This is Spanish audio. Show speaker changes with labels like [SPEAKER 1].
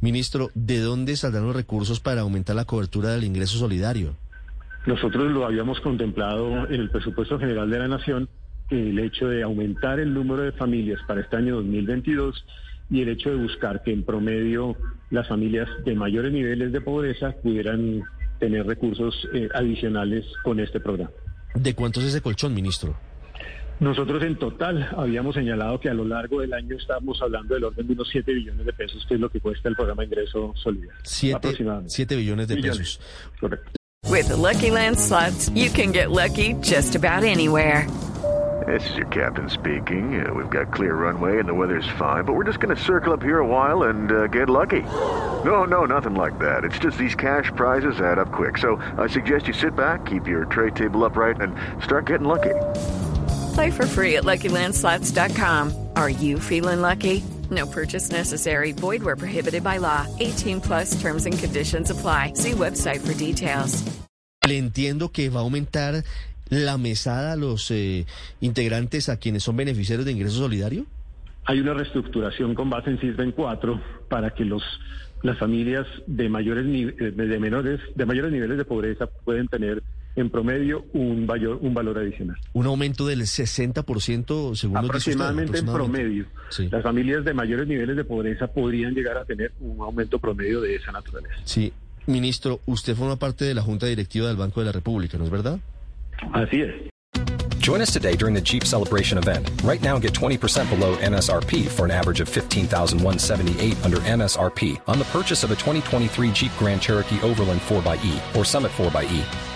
[SPEAKER 1] Ministro, ¿de dónde saldrán los recursos para aumentar la cobertura del ingreso solidario?
[SPEAKER 2] Nosotros lo habíamos contemplado en el presupuesto general de la Nación, el hecho de aumentar el número de familias para este año 2022 y el hecho de buscar que en promedio las familias de mayores niveles de pobreza pudieran tener recursos eh, adicionales con este programa.
[SPEAKER 1] ¿De cuánto es ese colchón, ministro?
[SPEAKER 2] Nosotros en total habíamos señalado que a lo largo del año estábamos hablando del orden de unos 7 billones de pesos, que es lo que cuesta el programa de ingreso solidario.
[SPEAKER 1] 7 billones de pesos.
[SPEAKER 2] Correcto.
[SPEAKER 3] With the Lucky Land slots, you can get lucky just about anywhere.
[SPEAKER 4] This is your captain speaking. Uh, we've got clear runway and the weather's fine, but we're just going to circle up here a while and uh, get lucky. No, no, nothing like that. It's just these cash prizes add up quick. So I suggest you sit back, keep your tray table upright, and start getting lucky.
[SPEAKER 3] Play for free at LuckyLandSlots.com. Are you feeling lucky? No purchase necessary. Void where prohibited by law. 18 plus terms and conditions apply. See website for details.
[SPEAKER 1] Le entiendo que va a aumentar la mesada a los eh, integrantes a quienes son beneficiarios de ingreso solidario.
[SPEAKER 2] Hay una reestructuración con base en CISBEN 4 para que los las familias de mayores eh, de menores de mayores niveles de pobreza pueden tener en promedio un valor un valor adicional.
[SPEAKER 1] Un aumento del 60% según dice usted,
[SPEAKER 2] Aproximadamente en
[SPEAKER 1] aproximadamente.
[SPEAKER 2] promedio.
[SPEAKER 1] Sí.
[SPEAKER 2] Las familias de mayores niveles de pobreza podrían llegar a tener un aumento promedio de esa naturaleza.
[SPEAKER 1] Sí. Ministro, usted forma parte de la Junta Directiva del Banco de la República, ¿no es verdad?
[SPEAKER 2] Así es.
[SPEAKER 5] Join us today during the Jeep Celebration event. Right now, get 20% below MSRP for an average of 15178 under MSRP on the purchase of a 2023 Jeep Grand Cherokee Overland 4xE or Summit 4xE.